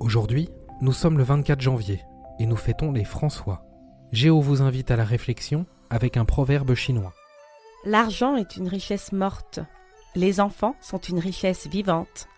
Aujourd'hui, nous sommes le 24 janvier et nous fêtons les François. Géo vous invite à la réflexion avec un proverbe chinois. L'argent est une richesse morte. Les enfants sont une richesse vivante.